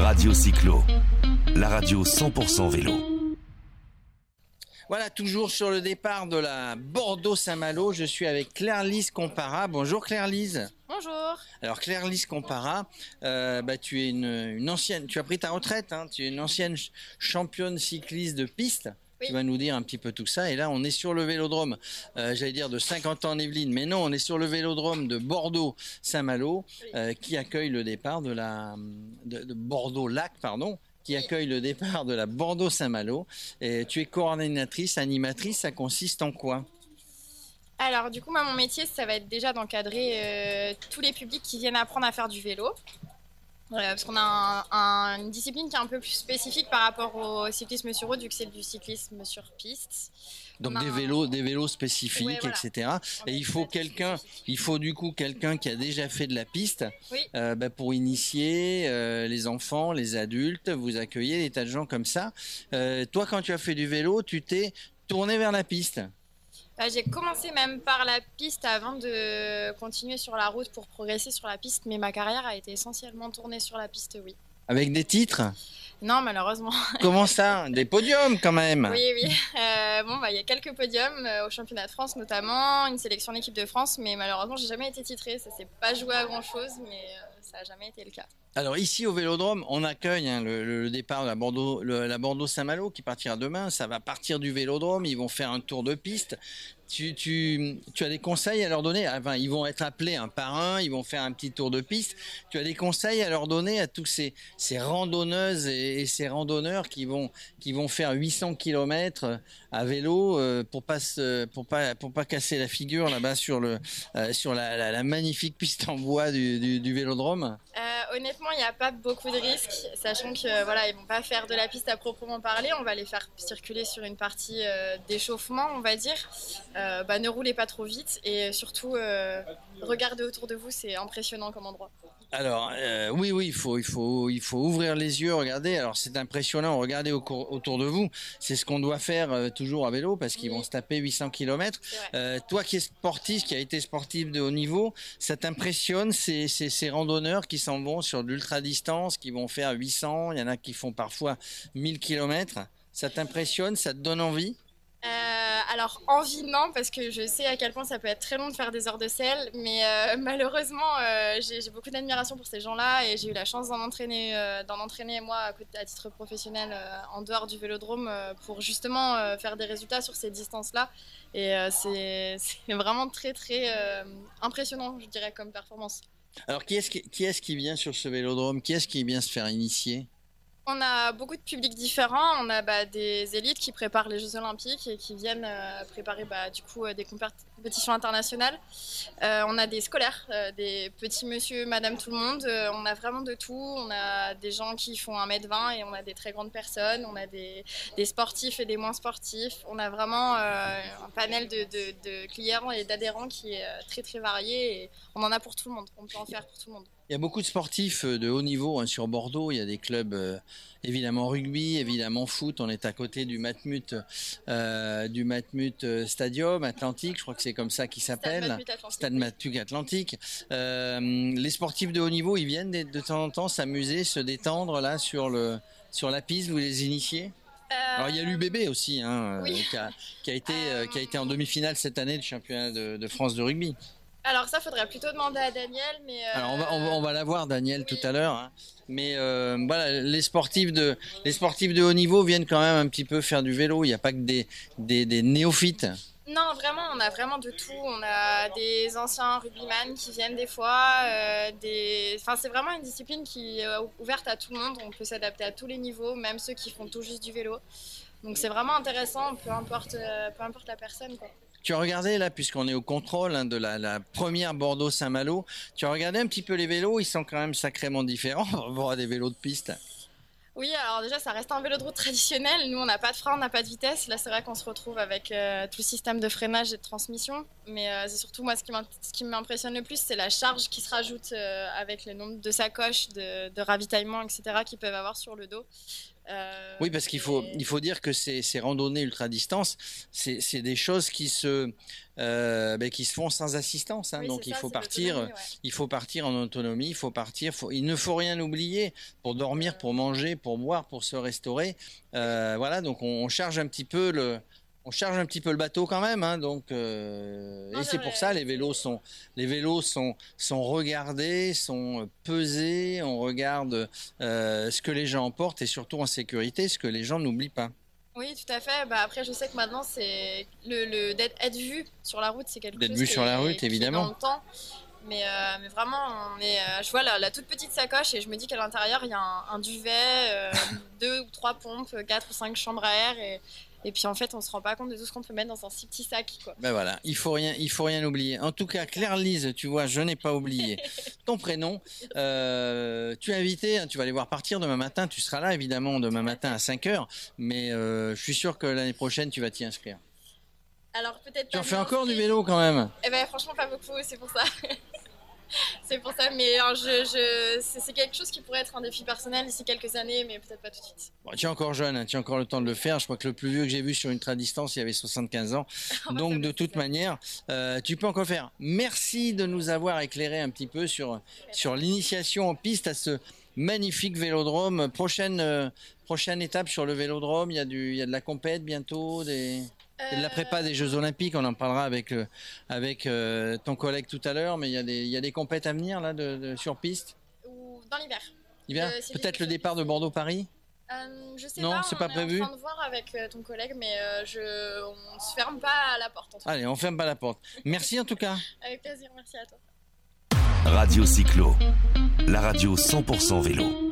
Radio Cyclo, la radio 100% vélo. Voilà, toujours sur le départ de la Bordeaux-Saint-Malo, je suis avec Claire-Lise Compara. Bonjour Claire-Lise. Bonjour. Alors Claire-Lise Compara, euh, bah, tu es une, une ancienne, tu as pris ta retraite, hein, tu es une ancienne ch- championne cycliste de piste. Oui. Tu vas nous dire un petit peu tout ça. Et là, on est sur le vélodrome, euh, j'allais dire de 50 ans en Yvelines, mais non, on est sur le vélodrome de Bordeaux-Saint-Malo, euh, qui accueille le départ de la de, de Bordeaux-Lac, pardon, qui accueille le départ de la Bordeaux-Saint-Malo. Et tu es coordinatrice, animatrice. Ça consiste en quoi? Alors du coup, moi, mon métier, ça va être déjà d'encadrer euh, tous les publics qui viennent apprendre à faire du vélo. Parce qu'on a un- un- une discipline qui est un peu plus spécifique par rapport au cyclisme sur route, vu que c'est du cyclisme sur piste. Donc des vélos, des vélos spécifiques, Ouais, voilà. etc. Et il faut quelqu'un, il faut du coup quelqu'un qui a déjà fait de la piste Oui. euh, bah, pour initier euh, les enfants, les adultes. Vous accueillez des tas de gens comme ça. Euh, toi, quand tu as fait du vélo, tu t'es tourné vers la piste. Euh, J'ai commencé même par la piste avant de continuer sur la route pour progresser sur la piste, mais ma carrière a été essentiellement tournée sur la piste, oui. Avec des titres? Non, malheureusement. Comment ça? Des podiums quand même Oui, oui. Euh, bah, il y a quelques podiums euh, au championnat de France notamment, une sélection d'équipe de France, mais malheureusement, j'ai jamais été titrée. Ça s'est pas joué à grand chose, mais euh, ça a jamais été le cas. Alors ici au Vélodrome, on accueille hein, le, départ de la Bordeaux, Bordeaux-Saint-Malo qui partira demain. Ça va partir du Vélodrome, ils vont faire un tour de piste. Tu, as des conseils à leur donner? Enfin, ils vont être appelés un par un, ils vont faire un petit tour de piste. Tu as des conseils à leur donner à tous ces, randonneuses et, et ces randonneurs qui vont, qui vont faire 800 km à vélo euh, pour pas pour pas pour pas casser la figure là-bas sur le euh, sur la, la- magnifique piste en bois du, du, Vélodrome. Euh, honnêtement, il n'y a pas beaucoup de risques, sachant que voilà, ils vont pas faire de la piste à proprement parler. On va les faire circuler sur une partie d'échauffement, on va dire. Bah, ne roulez pas trop vite et surtout regardez autour de vous, c'est impressionnant comme endroit. Alors euh, oui, oui, il faut, il faut, il faut ouvrir les yeux, regarder. Alors c'est impressionnant, regardez au autour de vous. C'est ce qu'on doit faire euh, toujours à vélo parce qu'ils Oui. vont se taper 800 km. Euh, toi qui es sportif, qui a été sportif de haut niveau, ça t'impressionne ces, ces, ces randonneurs qui s'en vont sur de l'ultra distance, qui vont faire 800. Il y en a qui font parfois 1000 km. Ça t'impressionne, ça te donne envie? Alors, envie, non, parce que je sais à quel point ça peut être très long de faire des heures de selle, mais euh, malheureusement, euh, j'ai beaucoup d'admiration pour ces gens-là et j'ai eu la chance d'en entraîner, euh, d'en entraîner moi à, titre professionnel en dehors du vélodrome pour justement faire des résultats sur ces distances-là. Et c'est vraiment très, très impressionnant, je dirais, comme performance. Alors qui est-ce qui, qui vient sur ce vélodrome? Qui est-ce qui vient se faire initier? On a beaucoup de publics différents. On a bah, des élites qui préparent les Jeux Olympiques et qui viennent euh, préparer bah, euh, des compétitions internationales. Euh, on a des scolaires, euh, des petits monsieur, madame, tout le monde. Euh, on a vraiment de tout. On a des gens qui font 1m20 et on a des très grandes personnes. On a des, des sportifs et des moins sportifs. On a vraiment un panel de, de- clients et d'adhérents qui est très très varié et on en a pour tout le monde. On peut en faire pour tout le monde. Il y a beaucoup de sportifs de haut niveau hein, sur Bordeaux. Il y a des clubs évidemment rugby, évidemment foot. On est à côté du Matmut, du Matmut Stadium Atlantique. Je crois que c'est comme ça qu'il s'appelle. Stade Matmut Atlantique. Euh, les sportifs de haut niveau, ils viennent de, de temps en temps s'amuser, se détendre là sur le sur la piste. Vous les initiez? Alors il y a l'UBB aussi, hein, euh, oui. qui, a, qui a été euh, qui a été en demi-finale cette année du championnat de, de France de rugby. Alors ça, faudrait plutôt demander à Daniel, mais... euh, Alors on va, on va, on va la voir Daniel oui. tout à l'heure, hein. mais euh, voilà les sportifs de les sportifs de haut niveau viennent quand même un petit peu faire du vélo. Il n'y a pas que des, des, des néophytes. Non, vraiment, on a vraiment de tout. On a des anciens rugbyman qui viennent des fois. euh, enfin, c'est vraiment une discipline qui est euh, ouverte à tout le monde. On peut s'adapter à tous les niveaux, même ceux qui font tout juste du vélo. Donc c'est vraiment intéressant, peu importe, euh, peu importe la personne. Tu as regardé là, puisqu'on est au contrôle hein, de la, la première Bordeaux-Saint-Malo, tu as regardé un petit peu les vélos, ils sont quand même sacrément différents par rapport à des vélos de piste. Oui, alors déjà, ça reste un vélo de route traditionnel. Nous, on n'a pas de frein, on n'a pas de vitesse. Là, c'est vrai qu'on se retrouve avec euh, tout le système de freinage et de transmission. Mais euh, c'est surtout, moi, ce qui m'impressionne le plus, c'est la charge qui se rajoute euh, avec le nombre de sacoches, de, de ravitaillement, etc., qu'ils peuvent avoir sur le dos. Euh, Oui, parce qu'il faut, et- il faut dire que ces, ces randonnées ultra distance, c'est des choses qui se, euh, ben, qui se font sans assistance. hein. Oui, donc il ça, faut partir, ouais. il faut partir en autonomie, il faut partir. faut- il ne faut rien oublier pour dormir, pour manger, pour boire, pour se restaurer. Euh, voilà, donc on, on charge un petit peu le, on charge un petit peu le bateau quand même. hein. donc euh, et c'est pour ça les vélos sont, les vélos sont sont regardés, sont pesés. On regarde euh, ce que les gens emportent et surtout en sécurité, ce que les gens n'oublient pas. Oui, tout à fait. Bah, après, je sais que maintenant, c'est le, le d'être être vu sur la route, c'est quelque D'être chose vu qui sur la route, évidemment. dans le temps. Mais, euh, mais vraiment, on est, euh, je vois la, la toute petite sacoche et je me dis qu'à l'intérieur, il y a un, un duvet, euh, deux ou trois pompes, quatre ou cinq chambres à air. Et, et puis en fait, on se rend pas compte de tout ce qu'on peut mettre dans un si petit sac. Quoi. Ben voilà, il faut rien, il faut rien oublier. En tout cas, Claire Lise, tu vois, je n'ai pas oublié ton prénom. Euh, tu es invité, hein, tu vas les voir partir demain matin. Tu seras là évidemment demain matin à 5 heures, mais euh, je suis sûr que l'année prochaine tu vas t'y inscrire. Alors peut-être Tu en fais encore du vélo quand même. Eh ben franchement pas beaucoup, c'est pour ça. c'est pour ça, mais je, je, c'est quelque chose qui pourrait être un défi personnel d'ici quelques années, mais peut-être pas tout de suite. Bon, tu es encore jeune, hein, tu as encore le temps de le faire. Je crois que le plus vieux que j'ai vu sur une distance, il avait 75 ans. Donc de toute manière, euh, tu peux encore faire. Merci de nous avoir éclairé un petit peu sur, sur l'initiation en piste à ce magnifique vélodrome. Prochaine, euh, prochaine étape sur le vélodrome, il y a, du, il y a de la compète bientôt, des, la prépa des Jeux Olympiques. On en parlera avec, le- avec euh, ton collègue tout à l'heure, mais il y a des, il y a des compètes à venir là, de, de- sur piste? Ou dans l'hiver. Euh, c'est Peut-être le départ de Bordeaux-Paris? Euh, je sais Non, pas, c'est on pas est prévu en train de voir avec euh, ton collègue, mais euh, je, on se ferme pas à la porte. En tout cas. Allez, on ferme pas la porte. Merci en tout cas. Avec plaisir, merci à toi. Radio Cyclo, la radio 100% vélo.